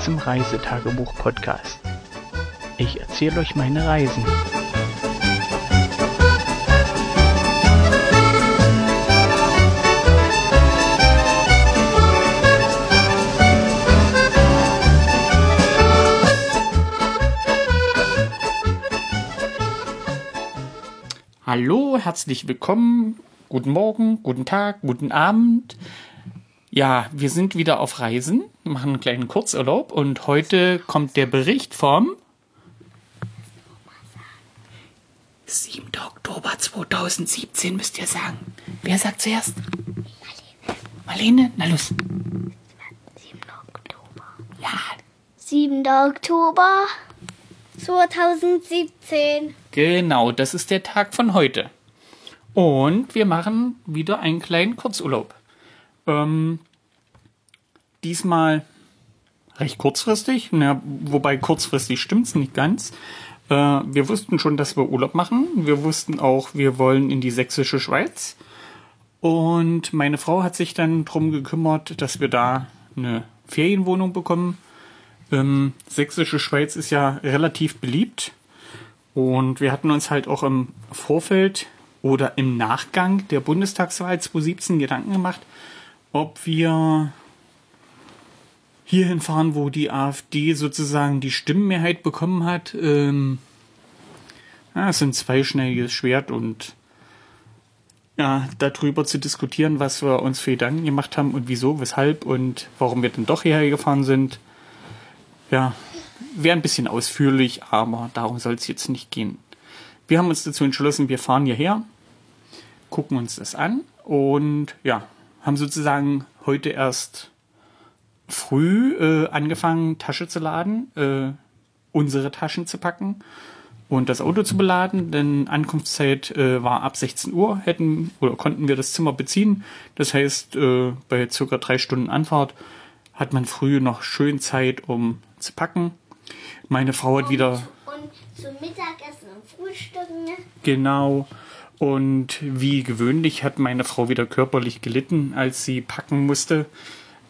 Zum Reisetagebuch-Podcast. Ich erzähle euch meine Reisen. Hallo, herzlich willkommen. Guten Morgen, guten Tag, guten Abend. Ja, wir sind wieder auf Reisen, machen einen kleinen Kurzurlaub und heute kommt der Bericht vom 7. Oktober 2017 müsst ihr sagen. Wer sagt zuerst? Marlene. Marlene? Na los. 7. Oktober. Ja, 7. Oktober 2017. genau, das ist der Tag von heute. Und wir machen wieder einen kleinen Kurzurlaub. Ähm, diesmal recht kurzfristig, na, wobei kurzfristig stimmt's nicht ganz. Äh, wir wussten schon, dass wir Urlaub machen. Wir wussten auch, wir wollen in die sächsische Schweiz. Und meine Frau hat sich dann drum gekümmert, dass wir da eine Ferienwohnung bekommen. Ähm, sächsische Schweiz ist ja relativ beliebt. Und wir hatten uns halt auch im Vorfeld oder im Nachgang der Bundestagswahl 2017 Gedanken gemacht, ob wir hierhin fahren, wo die AfD sozusagen die Stimmenmehrheit bekommen hat. Ähm, ja, es ist ein zweischneidiges Schwert und ja, darüber zu diskutieren, was wir uns für Gedanken gemacht haben und wieso, weshalb und warum wir denn doch hierher gefahren sind. Ja, wäre ein bisschen ausführlich, aber darum soll es jetzt nicht gehen. Wir haben uns dazu entschlossen, wir fahren hierher, gucken uns das an und ja, haben sozusagen heute erst früh äh, angefangen, Tasche zu laden, äh, unsere Taschen zu packen und das Auto zu beladen, denn Ankunftszeit äh, war ab 16 Uhr, hätten oder konnten wir das Zimmer beziehen. Das heißt, äh, bei circa drei Stunden Anfahrt hat man früh noch schön Zeit, um zu packen. Meine Frau hat wieder Und zum Mittagessen und Frühstücken. ne? Genau. Und wie gewöhnlich hat meine Frau wieder körperlich gelitten, als sie packen musste.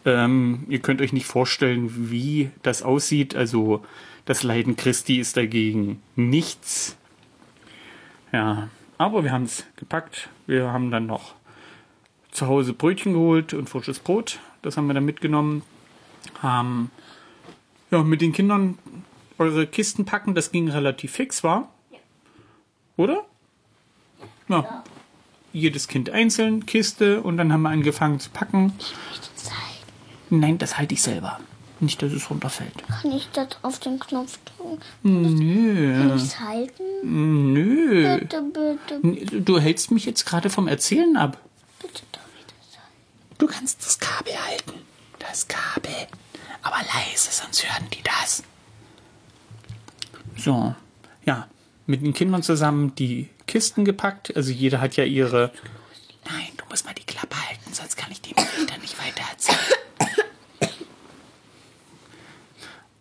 Ähm, ihr könnt euch nicht vorstellen, wie das aussieht. Also das Leiden Christi ist dagegen nichts. Ja, aber wir haben es gepackt. Wir haben dann noch zu Hause Brötchen geholt und frisches Brot. Das haben wir dann mitgenommen. Haben ja, mit den Kindern eure Kisten packen. Das ging relativ fix, war? Oder? Ja. Jedes Kind einzeln, Kiste und dann haben wir angefangen zu packen. Zeit. Nein, das halte ich selber. Nicht, dass es runterfällt. Kann ich da auf den Knopf drücken? Nö. Kann ich es halten? Nö. Bitte, bitte, Du hältst mich jetzt gerade vom Erzählen ab. bitte darf ich das halten? Du kannst das Kabel halten. Das Kabel. Aber leise, sonst hören die das. So. Ja. Mit den Kindern zusammen die Kisten gepackt. Also jeder hat ja ihre. Nein, du musst mal die Klappe halten, sonst kann ich die Eltern nicht weiter erzählen.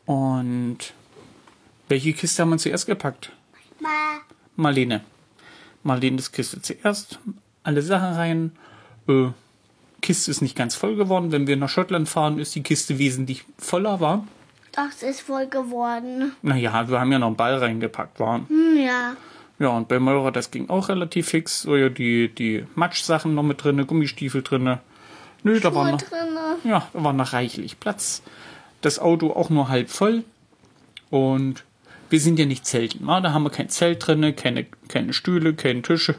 Und welche Kiste haben wir zuerst gepackt? Ma. Marlene. Marlenes Kiste zuerst. Alle Sachen rein. Äh, Kiste ist nicht ganz voll geworden. Wenn wir nach Schottland fahren, ist die Kiste wesentlich voller, war. Das ist voll geworden. Naja, wir haben ja noch einen Ball reingepackt, war. Hm, ja. Ja, und bei Meurer, das ging auch relativ fix. So ja, die, die Matschsachen noch mit drinne, Gummistiefel drinne. Nö, da war Schuhe noch, drinne. ja, da war noch reichlich Platz. Das Auto auch nur halb voll. Und wir sind ja nicht zelten, wa? Da haben wir kein Zelt drinne, keine, keine Stühle, keine Tische.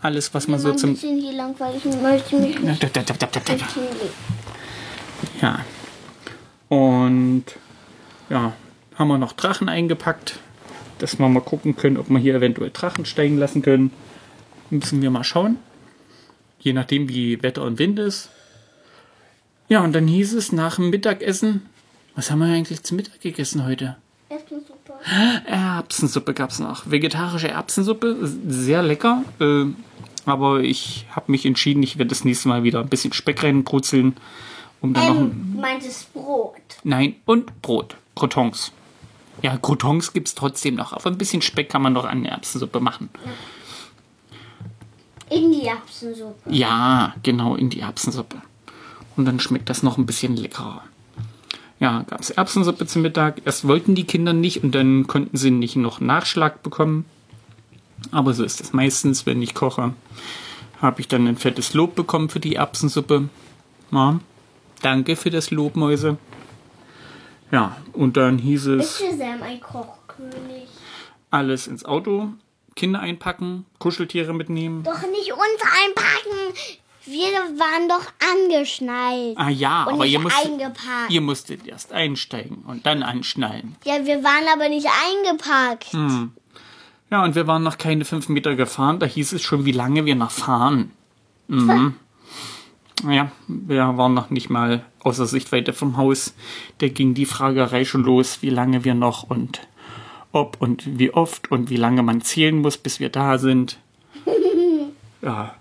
Alles, was man so zum, hier ich möchte mich nicht. Ja. Und ja, haben wir noch Drachen eingepackt, dass wir mal gucken können, ob wir hier eventuell Drachen steigen lassen können. Müssen wir mal schauen. Je nachdem, wie Wetter und Wind ist. Ja, und dann hieß es nach dem Mittagessen, was haben wir eigentlich zum Mittag gegessen heute? Super. Erbsensuppe gab's noch. Vegetarische Erbsensuppe, sehr lecker. Äh, aber ich habe mich entschieden, ich werde das nächste Mal wieder ein bisschen Speck reinbrutzeln, um dann noch ein Ähm, meintest Brot. Nein, und Brot. Croutons. Ja, Croutons gibt's trotzdem noch. Aber ein bisschen Speck kann man doch an der Erbsensuppe machen. In die Erbsensuppe. Ja, genau, in die Erbsensuppe. Und dann schmeckt das noch ein bisschen leckerer. ja, gab es Erbsensuppe zum Mittag. Erst wollten die Kinder nicht und dann konnten sie nicht noch Nachschlag bekommen. Aber so ist es meistens, wenn ich koche, habe ich dann ein fettes Lob bekommen für die Erbsensuppe. Ja, danke für das Lob, Mäuse. Ja, und dann hieß es. Ist Sam ein Kochkönig? Alles ins Auto, Kinder einpacken, Kuscheltiere mitnehmen. Doch nicht uns einpacken. Wir waren doch angeschnallt. Ah ja, aber ihr musstet, eingepackt. ihr musstet erst einsteigen und dann anschnallen. Ja, wir waren aber nicht eingepackt. Hm. Ja, und wir waren noch keine fünf Meter gefahren. Da hieß es schon, wie lange wir noch fahren. Mhm. Ja, wir waren noch nicht mal außer Sichtweite vom Haus. Da ging die Fragerei schon los, wie lange wir noch und ob und wie oft und wie lange man zählen muss, bis wir da sind. Ja.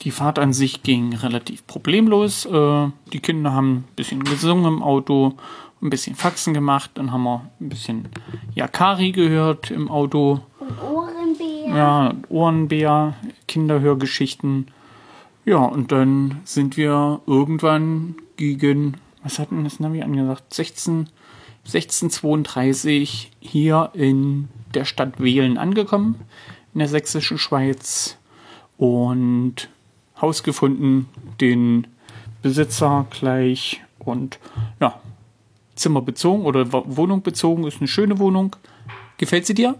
Die Fahrt an sich ging relativ problemlos. Äh, Die Kinder haben ein bisschen gesungen im Auto, ein bisschen Faxen gemacht, dann haben wir ein bisschen Yakari gehört im Auto. Und Ohrenbär. Ja, Ohrenbär, Kinderhörgeschichten. Ja, und dann sind wir irgendwann gegen, was hatten das Navi angesagt? 16, 1632 hier in der Stadt Wehlen angekommen, in der sächsischen Schweiz. Und Haus gefunden, den Besitzer gleich und ja, Zimmer bezogen oder Wo- Wohnung bezogen, ist eine schöne Wohnung. Gefällt sie dir?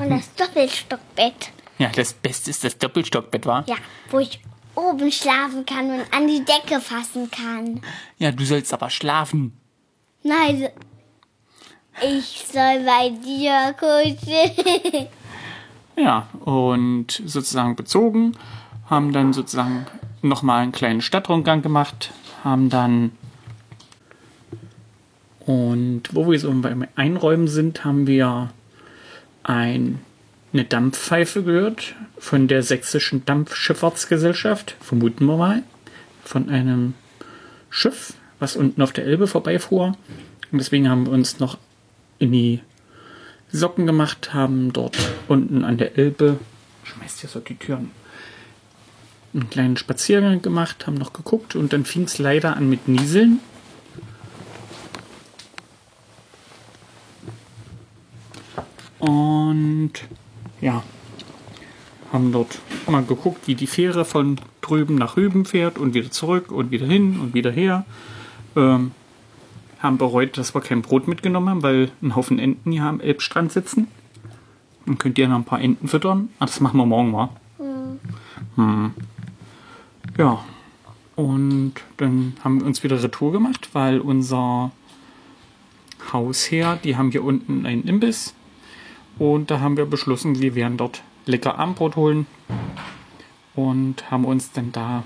Und das Doppelstockbett. Ja, das Beste ist das Doppelstockbett, war. Ja, wo ich oben schlafen kann und an die Decke fassen kann. Ja, du sollst aber schlafen. Nein, ich soll bei dir kuscheln. Ja, und sozusagen bezogen, haben dann sozusagen nochmal einen kleinen Stadtrundgang gemacht, haben dann und wo wir so beim Einräumen sind, haben wir ein, eine Dampfpfeife gehört von der Sächsischen Dampfschifffahrtsgesellschaft, vermuten wir mal, von einem Schiff, was unten auf der Elbe vorbeifuhr. Und deswegen haben wir uns noch in die Socken gemacht, haben dort unten an der Elbe, schmeißt hier so die Türen, einen kleinen Spaziergang gemacht, haben noch geguckt und dann fing es leider an mit Nieseln. Und ja, haben dort mal geguckt, wie die Fähre von drüben nach hüben fährt und wieder zurück und wieder hin und wieder her. Ähm, haben bereut, dass wir kein Brot mitgenommen haben, weil ein Haufen Enten hier am Elbstrand sitzen. Dann könnt ihr noch ein paar Enten füttern. Ah, das machen wir morgen mal. Hm. Ja. Und dann haben wir uns wieder Retour gemacht, weil unser Hausherr, die haben hier unten einen Imbiss. Und da haben wir beschlossen, wir werden dort lecker Abendbrot holen. Und haben uns dann da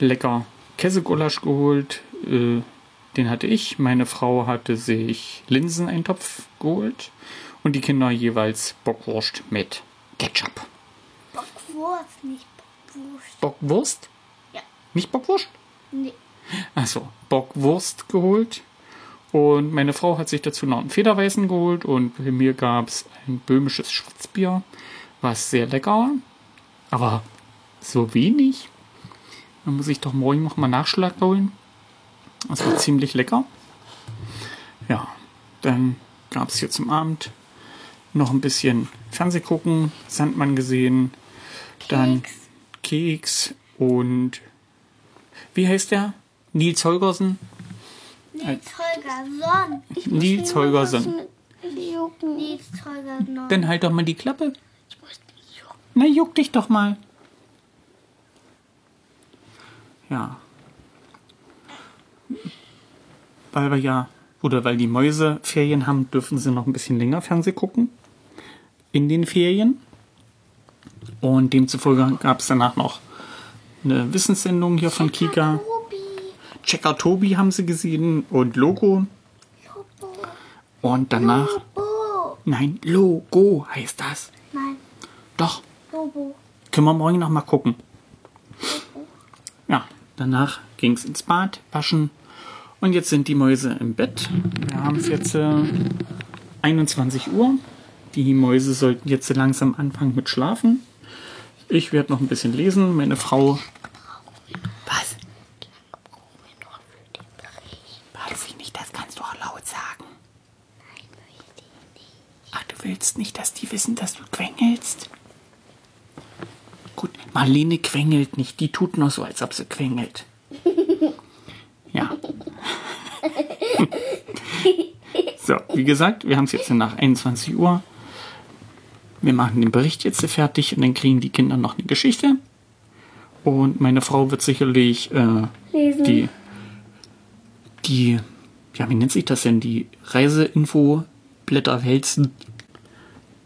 lecker Käsegulasch geholt. Äh, den hatte ich. Meine Frau hatte sich Linseneintopf geholt. Und die Kinder jeweils Bockwurst mit Ketchup. Bockwurst, nicht Bockwurst. Bockwurst? Ja. Nicht Bockwurst? Nee. Achso, Bockwurst geholt. Und meine Frau hat sich dazu noch einen Federweißen geholt. Und bei mir gab es ein böhmisches Schwarzbier, was sehr lecker war. Aber so wenig. Dann muss ich doch morgen noch mal Nachschlag holen. Das war ziemlich lecker. Ja, dann gab es hier zum Abend noch ein bisschen Fernseh gucken, Sandmann gesehen, dann Keks und wie heißt der? Nils Holgersen? Nils Holgersson. Ich Nils Holgersson. Nils Holgersson. Dann halt doch mal die Klappe. Ich muss nicht jucken. Na, juck dich doch mal. Ja. Weil wir ja, oder weil die Mäuse Ferien haben, dürfen sie noch ein bisschen länger Fernseh gucken. In den Ferien. Und demzufolge gab es danach noch eine Wissenssendung hier von Kika. Checker Tobi haben sie gesehen und Logo. Lobo. Und danach, Lobo. nein, Logo heißt das. Nein, Doch, Lobo. können wir morgen noch mal gucken. Ja, danach ging es ins Bad, waschen. Und jetzt sind die Mäuse im Bett. Wir haben es jetzt äh, 21 Uhr. Die Mäuse sollten jetzt langsam anfangen mit Schlafen. Ich werde noch ein bisschen lesen. Meine Frau die wissen, dass du quengelst? Gut, Marlene quengelt nicht. Die tut nur so, als ob sie quengelt. Ja. so, wie gesagt, wir haben es jetzt nach 21 Uhr. Wir machen den Bericht jetzt fertig und dann kriegen die Kinder noch eine Geschichte. Und meine Frau wird sicherlich äh, die, die, ja, wie nennt sich das denn? Die Reiseinfo-Blätter wälzen.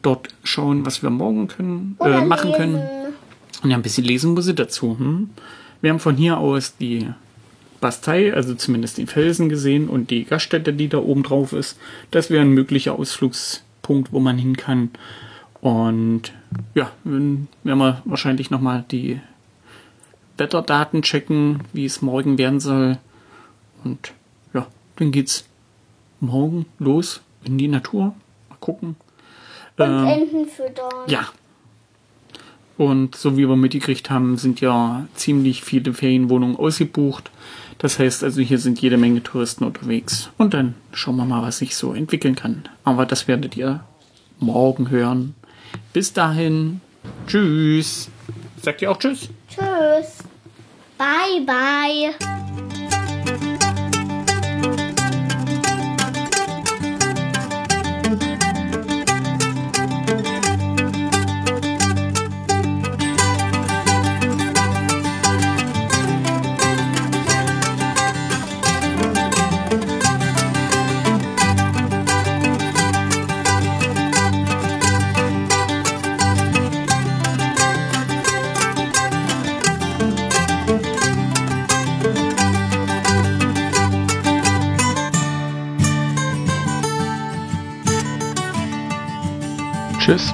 Dort schauen, was wir morgen können, äh, machen können. Und ja, ein bisschen lesen muss sie dazu. Hm? Wir haben von hier aus die Bastei, also zumindest den Felsen gesehen und die Gaststätte, die da oben drauf ist. Das wäre ein möglicher Ausflugspunkt, wo man hin kann. Und ja, dann werden wir wahrscheinlich nochmal die Wetterdaten checken, wie es morgen werden soll. Und ja, dann geht's morgen los in die Natur. Mal gucken. Und Ähm, Enten füttern. ja. Und so wie wir mitgekriegt haben, sind ja ziemlich viele Ferienwohnungen ausgebucht. Das heißt also, hier sind jede Menge Touristen unterwegs. Und dann schauen wir mal, was sich so entwickeln kann. Aber das werdet ihr morgen hören. Bis dahin. Tschüss. Sagt ihr auch Tschüss? Tschüss. Bye, bye.